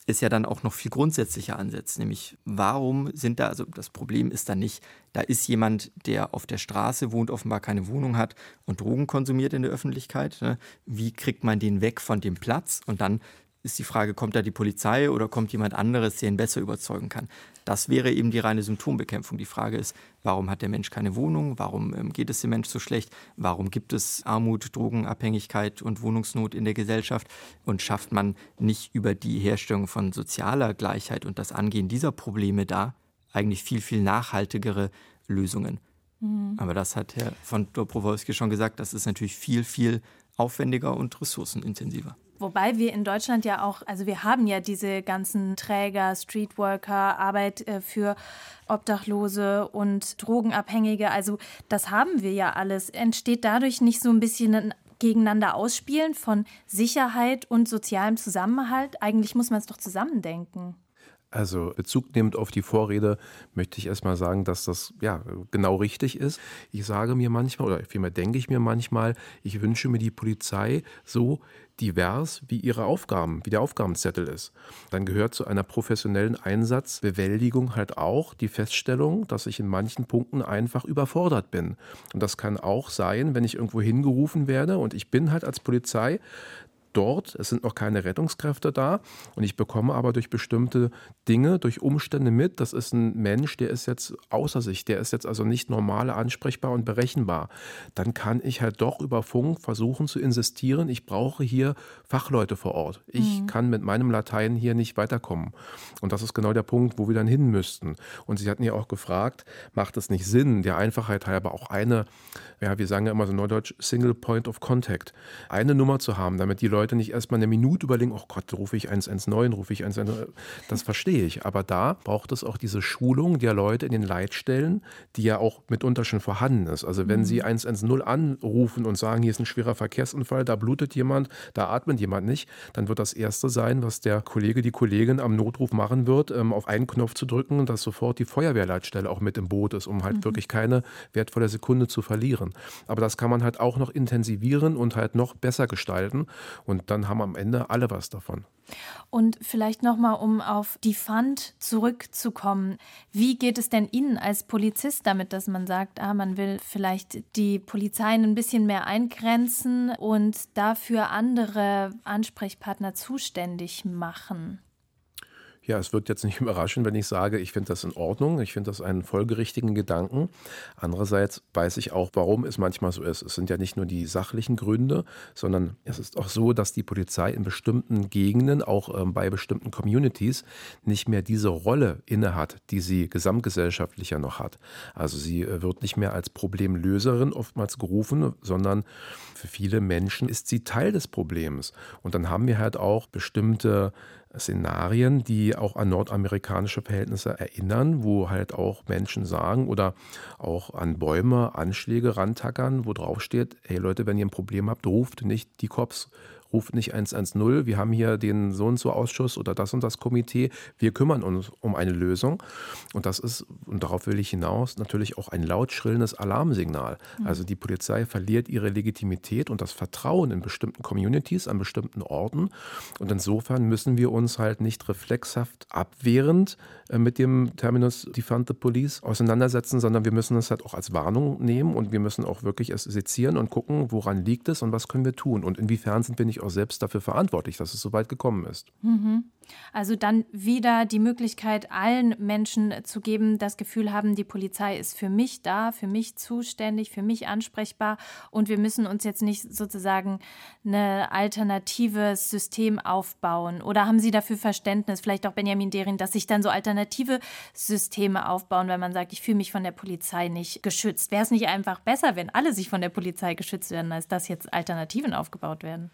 es ja dann auch noch viel grundsätzlicher ansetzt, nämlich warum sind da, also das Problem ist dann nicht, da ist jemand, der auf der Straße wohnt, offenbar keine Wohnung hat und Drogen konsumiert in der Öffentlichkeit. Ne? Wie kriegt man den weg von dem Platz? Und dann ist die Frage, kommt da die Polizei oder kommt jemand anderes, der ihn besser überzeugen kann? Das wäre eben die reine Symptombekämpfung. Die Frage ist, warum hat der Mensch keine Wohnung? Warum ähm, geht es dem Mensch so schlecht? Warum gibt es Armut, Drogenabhängigkeit und Wohnungsnot in der Gesellschaft? Und schafft man nicht über die Herstellung von sozialer Gleichheit und das Angehen dieser Probleme da eigentlich viel, viel nachhaltigere Lösungen? Mhm. Aber das hat Herr von Dobrowolski schon gesagt, das ist natürlich viel, viel aufwendiger und ressourcenintensiver. Wobei wir in Deutschland ja auch, also wir haben ja diese ganzen Träger, Streetworker, Arbeit äh, für Obdachlose und Drogenabhängige. Also das haben wir ja alles. Entsteht dadurch nicht so ein bisschen ein gegeneinander ausspielen von Sicherheit und sozialem Zusammenhalt? Eigentlich muss man es doch zusammendenken. Also Bezug nehmend auf die Vorrede möchte ich erstmal sagen, dass das ja genau richtig ist. Ich sage mir manchmal oder vielmehr denke ich mir manchmal, ich wünsche mir die Polizei so divers wie ihre Aufgaben, wie der Aufgabenzettel ist. Dann gehört zu einer professionellen Einsatzbewältigung halt auch die Feststellung, dass ich in manchen Punkten einfach überfordert bin. Und das kann auch sein, wenn ich irgendwo hingerufen werde und ich bin halt als Polizei dort, es sind noch keine Rettungskräfte da und ich bekomme aber durch bestimmte Dinge, durch Umstände mit, das ist ein Mensch, der ist jetzt außer sich, der ist jetzt also nicht normal ansprechbar und berechenbar. Dann kann ich halt doch über Funk versuchen zu insistieren, ich brauche hier Fachleute vor Ort. Ich mhm. kann mit meinem Latein hier nicht weiterkommen. Und das ist genau der Punkt, wo wir dann hin müssten. Und Sie hatten ja auch gefragt, macht es nicht Sinn, der Einfachheit halber auch eine, ja, wir sagen ja immer so neudeutsch, Single Point of Contact, eine Nummer zu haben, damit die Leute Leute nicht erstmal eine Minute überlegen, oh Gott, rufe ich 119, rufe ich 119. Das verstehe ich. Aber da braucht es auch diese Schulung der Leute in den Leitstellen, die ja auch mitunter schon vorhanden ist. Also wenn mhm. Sie 110 anrufen und sagen, hier ist ein schwerer Verkehrsunfall, da blutet jemand, da atmet jemand nicht, dann wird das Erste sein, was der Kollege, die Kollegin am Notruf machen wird, ähm, auf einen Knopf zu drücken dass sofort die Feuerwehrleitstelle auch mit im Boot ist, um halt mhm. wirklich keine wertvolle Sekunde zu verlieren. Aber das kann man halt auch noch intensivieren und halt noch besser gestalten. Und und dann haben am Ende alle was davon. Und vielleicht nochmal, um auf die Fund zurückzukommen. Wie geht es denn Ihnen als Polizist damit, dass man sagt, ah, man will vielleicht die Polizei ein bisschen mehr eingrenzen und dafür andere Ansprechpartner zuständig machen? Ja, es wird jetzt nicht (laughs) überraschen, wenn ich sage, ich finde das in Ordnung, ich finde das einen folgerichtigen Gedanken. Andererseits weiß ich auch, warum es manchmal so ist. Es sind ja nicht nur die sachlichen Gründe, sondern es ist auch so, dass die Polizei in bestimmten Gegenden, auch ähm, bei bestimmten Communities, nicht mehr diese Rolle innehat, die sie gesamtgesellschaftlicher noch hat. Also sie äh, wird nicht mehr als Problemlöserin oftmals gerufen, sondern für viele Menschen ist sie Teil des Problems. Und dann haben wir halt auch bestimmte Szenarien, die auch an nordamerikanische Verhältnisse erinnern, wo halt auch Menschen sagen oder auch an Bäume Anschläge rantackern, wo drauf steht, hey Leute, wenn ihr ein Problem habt, ruft nicht die Cops, ruft nicht 110, wir haben hier den so und so Ausschuss oder das und das Komitee, wir kümmern uns um eine Lösung. Und das ist, und darauf will ich hinaus, natürlich auch ein laut schrillendes Alarmsignal. Mhm. Also die Polizei verliert ihre Legitimität und das Vertrauen in bestimmten Communities, an bestimmten Orten. Und insofern müssen wir uns halt nicht reflexhaft abwehrend äh, mit dem Terminus Defund the Police auseinandersetzen, sondern wir müssen es halt auch als Warnung nehmen und wir müssen auch wirklich es sezieren und gucken, woran liegt es und was können wir tun und inwiefern sind wir nicht auch selbst dafür verantwortlich, dass es so weit gekommen ist. Mhm. Also dann wieder die Möglichkeit, allen Menschen zu geben, das Gefühl haben, die Polizei ist für mich da, für mich zuständig, für mich ansprechbar und wir müssen uns jetzt nicht sozusagen ein alternatives System aufbauen. Oder haben Sie dafür Verständnis, vielleicht auch Benjamin Dering, dass sich dann so alternative Systeme aufbauen, wenn man sagt, ich fühle mich von der Polizei nicht geschützt? Wäre es nicht einfach besser, wenn alle sich von der Polizei geschützt werden, als dass jetzt Alternativen aufgebaut werden?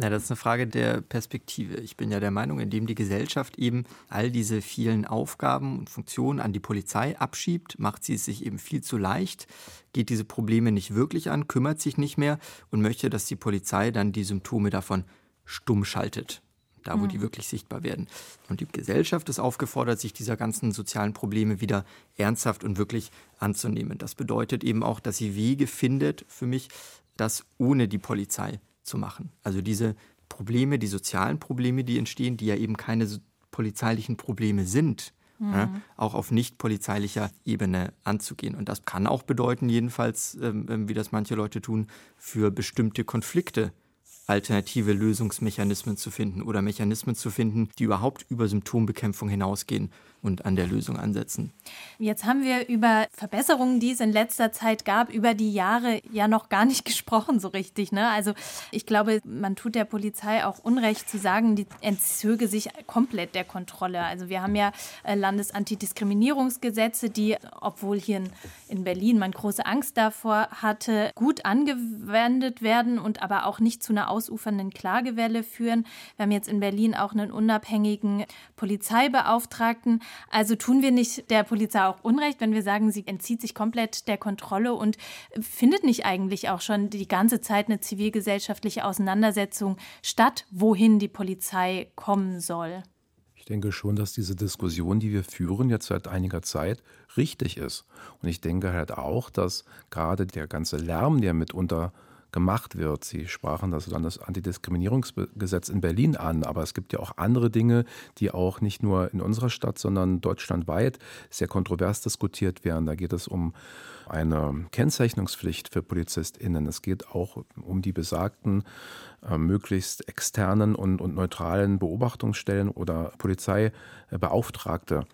Na, das ist eine Frage der Perspektive. Ich bin ja der Meinung, indem die Gesellschaft eben all diese vielen Aufgaben und Funktionen an die Polizei abschiebt, macht sie es sich eben viel zu leicht, geht diese Probleme nicht wirklich an, kümmert sich nicht mehr und möchte, dass die Polizei dann die Symptome davon stumm schaltet. Da, wo mhm. die wirklich sichtbar werden. Und die Gesellschaft ist aufgefordert, sich dieser ganzen sozialen Probleme wieder ernsthaft und wirklich anzunehmen. Das bedeutet eben auch, dass sie Wege findet, für mich, das ohne die Polizei zu machen. Also diese Probleme, die sozialen Probleme, die entstehen, die ja eben keine polizeilichen Probleme sind, mhm. ja, auch auf nicht polizeilicher Ebene anzugehen. Und das kann auch bedeuten, jedenfalls, ähm, ähm wie das manche Leute tun, für bestimmte Konflikte alternative Lösungsmechanismen zu finden oder Mechanismen zu finden, die überhaupt über Symptombekämpfung hinausgehen und an der Lösung ansetzen. Jetzt haben wir über Verbesserungen, die es in letzter Zeit gab, über die Jahre ja noch gar nicht (laughs) gesprochen so richtig. Ne? Also ich glaube, man tut der Polizei auch Unrecht zu sagen, die entzöge sich komplett der Kontrolle. Also wir haben ja äh, Landesantidiskriminierungsgesetze, die, obwohl hier in Berlin man große Angst davor hatte, gut angewendet werden und aber auch nicht zu einer ausufernden Klagewelle führen. Wir haben jetzt in Berlin auch einen unabhängigen Polizeibeauftragten. Also tun wir nicht der Polizei auch Unrecht, wenn wir sagen, sie entzieht sich komplett der Kontrolle und findet nicht eigentlich auch schon die ganze Zeit eine zivilgesellschaftliche Auseinandersetzung statt, wohin die Polizei kommen soll? Ich denke schon, dass diese Diskussion, die wir führen jetzt seit einiger Zeit, richtig ist. Und ich denke halt auch, dass gerade der ganze Lärm, der mitunter gemacht wird. Sie sprachen das Landesantidiskriminierungsgesetz in Berlin an, aber es gibt ja auch andere Dinge, die auch nicht nur in unserer Stadt, sondern deutschlandweit sehr kontrovers diskutiert werden. Da geht es um eine Kennzeichnungspflicht für PolizistInnen. Es geht auch um die besagten äh, möglichst externen und, und neutralen Beobachtungsstellen oder Polizeibeauftragte.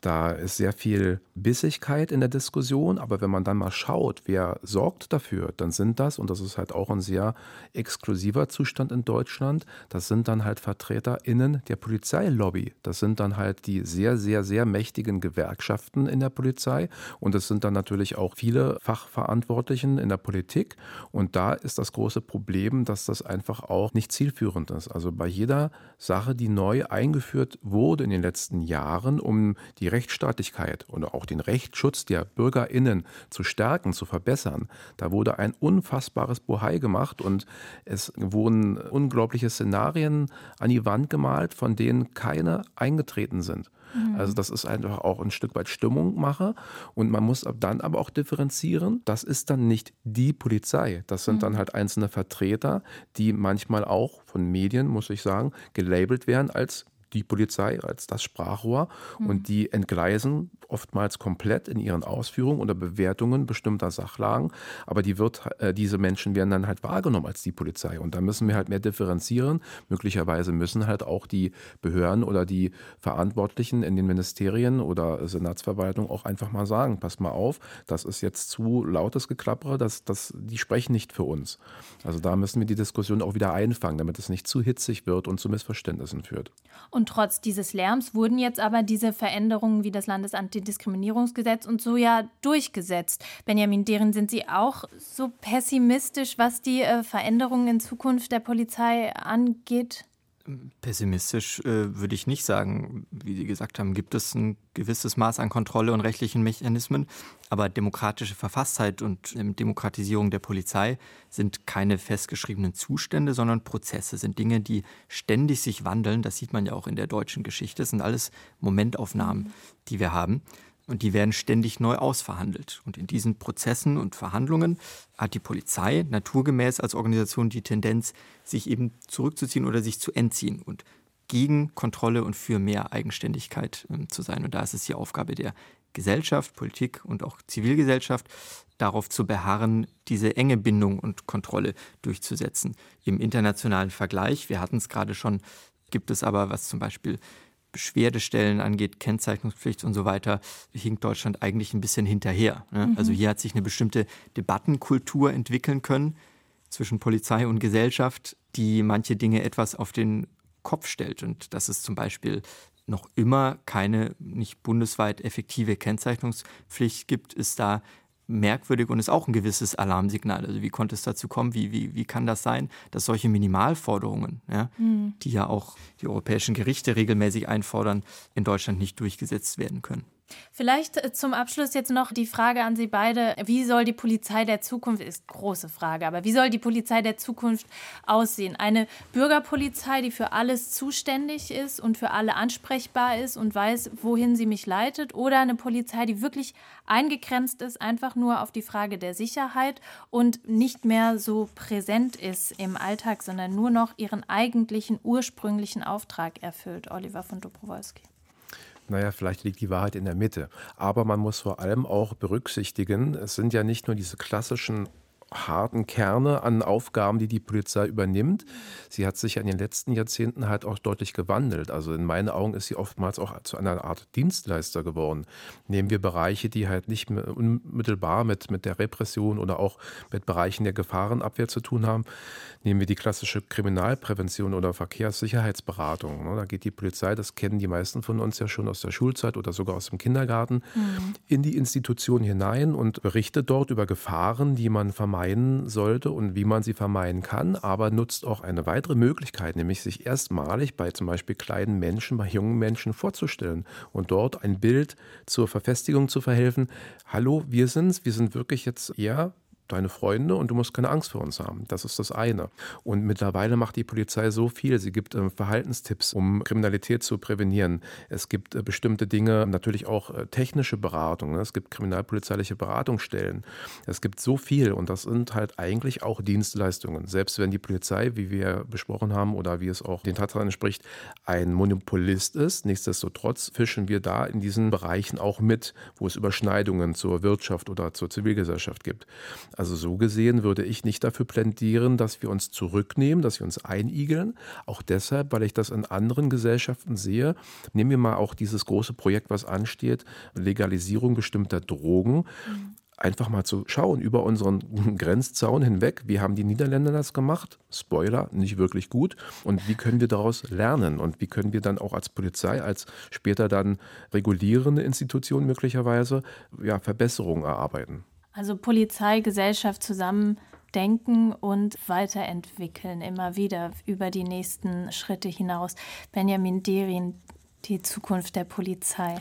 Da ist sehr viel Bissigkeit in der Diskussion, aber wenn man dann mal schaut, wer sorgt dafür, dann sind das, und das ist halt auch ein sehr exklusiver Zustand in Deutschland, das sind dann halt VertreterInnen der Polizeilobby. Das sind dann halt die sehr, sehr, sehr mächtigen Gewerkschaften in der Polizei und es sind dann natürlich auch viele Fachverantwortlichen in der Politik. Und da ist das große Problem, dass das einfach auch nicht zielführend ist. Also bei jeder Sache, die neu eingeführt wurde in den letzten Jahren, um die die Rechtsstaatlichkeit und auch den Rechtsschutz der BürgerInnen zu stärken, zu verbessern, da wurde ein unfassbares Bohai gemacht und es wurden unglaubliche Szenarien an die Wand gemalt, von denen keine eingetreten sind. Mhm. Also das ist einfach auch ein Stück weit Stimmungmacher und man muss dann aber auch differenzieren. Das ist dann nicht die Polizei. Das sind mhm. dann halt einzelne Vertreter, die manchmal auch von Medien, muss ich sagen, gelabelt werden als die Polizei als das Sprachrohr mhm. und die entgleisen oftmals komplett in ihren Ausführungen oder Bewertungen bestimmter Sachlagen, aber die wird, äh, diese Menschen werden dann halt wahrgenommen als die Polizei und da müssen wir halt mehr differenzieren. Möglicherweise müssen halt auch die Behörden oder die Verantwortlichen in den Ministerien oder Senatsverwaltung auch einfach mal sagen, pass mal auf, das ist jetzt zu lautes Geklappere, das, das, die sprechen nicht für uns. Also da müssen wir die Diskussion auch wieder einfangen, damit es nicht zu hitzig wird und zu Missverständnissen führt. Und trotz dieses Lärms wurden jetzt aber diese Veränderungen wie das Landesantidiskriminierungsgesetz und so ja durchgesetzt. Benjamin Deren, sind Sie auch so pessimistisch, was die äh, Veränderungen in Zukunft der Polizei angeht? Pessimistisch äh, würde ich nicht sagen. Wie Sie gesagt haben, gibt es ein gewisses Maß an Kontrolle und rechtlichen Mechanismen. Aber demokratische Verfasstheit und ähm, Demokratisierung der Polizei sind keine festgeschriebenen Zustände, sondern Prozesse, sind Dinge, die ständig sich wandeln. Das sieht man ja auch in der deutschen Geschichte. Das sind alles Momentaufnahmen, die wir haben und die werden ständig neu ausverhandelt. Und in diesen Prozessen und Verhandlungen hat die Polizei naturgemäß als Organisation die Tendenz, sich eben zurückzuziehen oder sich zu entziehen und gegen Kontrolle und für mehr Eigenständigkeit äh, zu sein. Und da ist es die Aufgabe der Gesellschaft, Politik und auch Zivilgesellschaft, darauf zu beharren, diese enge Bindung und Kontrolle durchzusetzen. Im internationalen Vergleich, wir hatten es gerade schon, gibt es aber, was zum Beispiel Beschwerdestellen angeht, Kennzeichnungspflicht und so weiter, hinkt Deutschland eigentlich ein bisschen hinterher. Ne? Mhm. Also hier hat sich eine bestimmte Debattenkultur entwickeln können zwischen Polizei und Gesellschaft, die manche Dinge etwas auf den Kopf stellt. Und dass es zum Beispiel noch immer keine nicht bundesweit effektive Kennzeichnungspflicht gibt, ist da merkwürdig und ist auch ein gewisses Alarmsignal. Also wie konnte es dazu kommen? Wie, wie, wie kann das sein, dass solche Minimalforderungen, ja, mhm. die ja auch die europäischen Gerichte regelmäßig einfordern, in Deutschland nicht durchgesetzt werden können? Vielleicht äh, zum Abschluss jetzt noch die Frage an Sie beide. Wie soll die Polizei der Zukunft, ist große Frage, aber wie soll die Polizei der Zukunft aussehen? Eine Bürgerpolizei, die für alles zuständig ist und für alle ansprechbar ist und weiß, wohin sie mich leitet? Oder eine Polizei, die wirklich eingegrenzt ist, einfach nur auf die Frage der Sicherheit und nicht mehr so präsent ist im Alltag, sondern nur noch ihren eigentlichen ursprünglichen Auftrag erfüllt? Oliver von Dobrowolski. Naja, vielleicht liegt die Wahrheit in der Mitte. Aber man muss vor allem auch berücksichtigen, es sind ja nicht nur diese klassischen harten Kerne an Aufgaben, die die Polizei übernimmt. Sie hat sich in den letzten Jahrzehnten halt auch deutlich gewandelt. Also in meinen Augen ist sie oftmals auch zu einer Art Dienstleister geworden. Nehmen wir Bereiche, die halt nicht unmittelbar mit, mit der Repression oder auch mit Bereichen der Gefahrenabwehr zu tun haben. Nehmen wir die klassische Kriminalprävention oder Verkehrssicherheitsberatung. Ne? Da geht die Polizei, das kennen die meisten von uns ja schon aus der Schulzeit oder sogar aus dem Kindergarten, mhm. in die Institution hinein und berichtet dort über Gefahren, die man vermeiden vermeiden sollte und wie man sie vermeiden kann, aber nutzt auch eine weitere Möglichkeit, nämlich sich erstmalig bei zum Beispiel kleinen Menschen, bei jungen Menschen vorzustellen und dort ein Bild zur Verfestigung zu verhelfen. Hallo, wir sind's, wir sind wirklich jetzt eher deine Freunde und du musst keine Angst vor uns haben. Das ist das eine. Und mittlerweile macht die Polizei so viel. Sie gibt äh, Verhaltenstipps, um Kriminalität zu prävenieren. Es gibt äh, bestimmte Dinge, natürlich auch äh, technische Beratung. Ne? Es gibt kriminalpolizeiliche Beratungsstellen. Es gibt so viel und das sind halt eigentlich auch Dienstleistungen. Selbst wenn die Polizei, wie wir besprochen haben oder wie es auch den Tatsachen entspricht, ein Monopolist ist, nichtsdestotrotz fischen wir da in diesen Bereichen auch mit, wo es Überschneidungen zur Wirtschaft oder zur Zivilgesellschaft gibt. Also so gesehen würde ich nicht dafür plädieren, dass wir uns zurücknehmen, dass wir uns einigeln. Auch deshalb, weil ich das in anderen Gesellschaften sehe. Nehmen wir mal auch dieses große Projekt, was ansteht, Legalisierung bestimmter Drogen. Einfach mal zu schauen über unseren (laughs) Grenzzaun hinweg. Wie haben die Niederländer das gemacht? Spoiler, nicht wirklich gut. Und wie können wir daraus lernen? Und wie können wir dann auch als Polizei, als später dann regulierende Institution möglicherweise, ja, Verbesserungen erarbeiten? Also Polizei, Gesellschaft zusammen denken und weiterentwickeln, immer wieder über die nächsten Schritte hinaus. Benjamin Derin, die Zukunft der Polizei.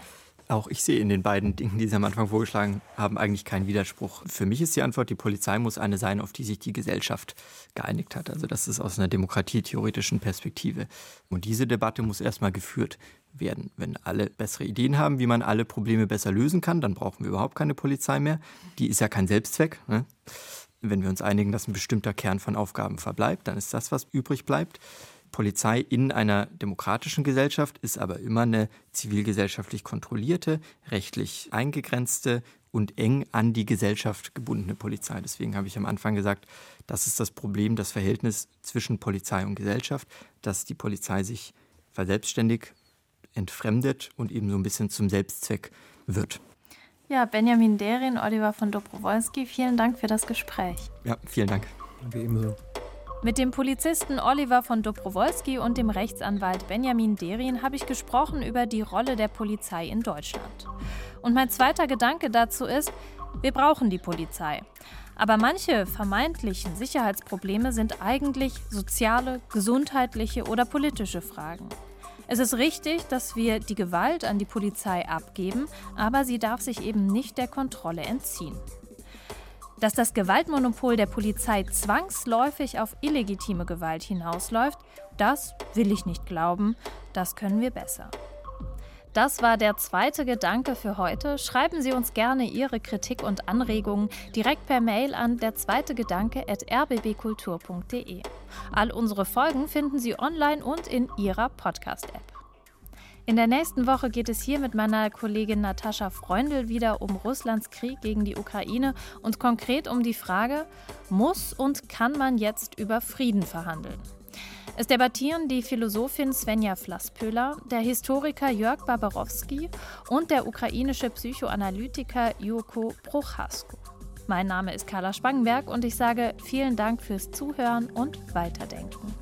Auch ich sehe in den beiden Dingen, die Sie am Anfang vorgeschlagen haben, eigentlich keinen Widerspruch. Für mich ist die Antwort, die Polizei muss eine sein, auf die sich die Gesellschaft geeinigt hat. Also das ist aus einer demokratietheoretischen Perspektive. Und diese Debatte muss erstmal geführt werden. Wenn alle bessere Ideen haben, wie man alle Probleme besser lösen kann, dann brauchen wir überhaupt keine Polizei mehr. Die ist ja kein Selbstzweck. Ne? Wenn wir uns einigen, dass ein bestimmter Kern von Aufgaben verbleibt, dann ist das, was übrig bleibt. Polizei in einer demokratischen Gesellschaft ist aber immer eine zivilgesellschaftlich kontrollierte, rechtlich eingegrenzte und eng an die Gesellschaft gebundene Polizei. Deswegen habe ich am Anfang gesagt, das ist das Problem, das Verhältnis zwischen Polizei und Gesellschaft, dass die Polizei sich verselbstständigt entfremdet und eben so ein bisschen zum Selbstzweck wird. Ja, Benjamin Derin, Oliver von Dobrowolski, vielen Dank für das Gespräch. Ja, vielen Dank. Danke ebenso. Mit dem Polizisten Oliver von Dobrowolski und dem Rechtsanwalt Benjamin Derin habe ich gesprochen über die Rolle der Polizei in Deutschland. Und mein zweiter Gedanke dazu ist, wir brauchen die Polizei. Aber manche vermeintlichen Sicherheitsprobleme sind eigentlich soziale, gesundheitliche oder politische Fragen. Es ist richtig, dass wir die Gewalt an die Polizei abgeben, aber sie darf sich eben nicht der Kontrolle entziehen. Dass das Gewaltmonopol der Polizei zwangsläufig auf illegitime Gewalt hinausläuft, das will ich nicht glauben, das können wir besser. Das war der zweite Gedanke für heute. Schreiben Sie uns gerne Ihre Kritik und Anregungen direkt per Mail an der zweite Gedanke at rbbkultur.de. All unsere Folgen finden Sie online und in Ihrer Podcast-App. In der nächsten Woche geht es hier mit meiner Kollegin Natascha Freundl wieder um Russlands Krieg gegen die Ukraine und konkret um die Frage, muss und kann man jetzt über Frieden verhandeln? Es debattieren die Philosophin Svenja Flasspöhler, der Historiker Jörg Barbarowski und der ukrainische Psychoanalytiker Joko Prochasko. Mein Name ist Carla Spangenberg und ich sage vielen Dank fürs Zuhören und Weiterdenken.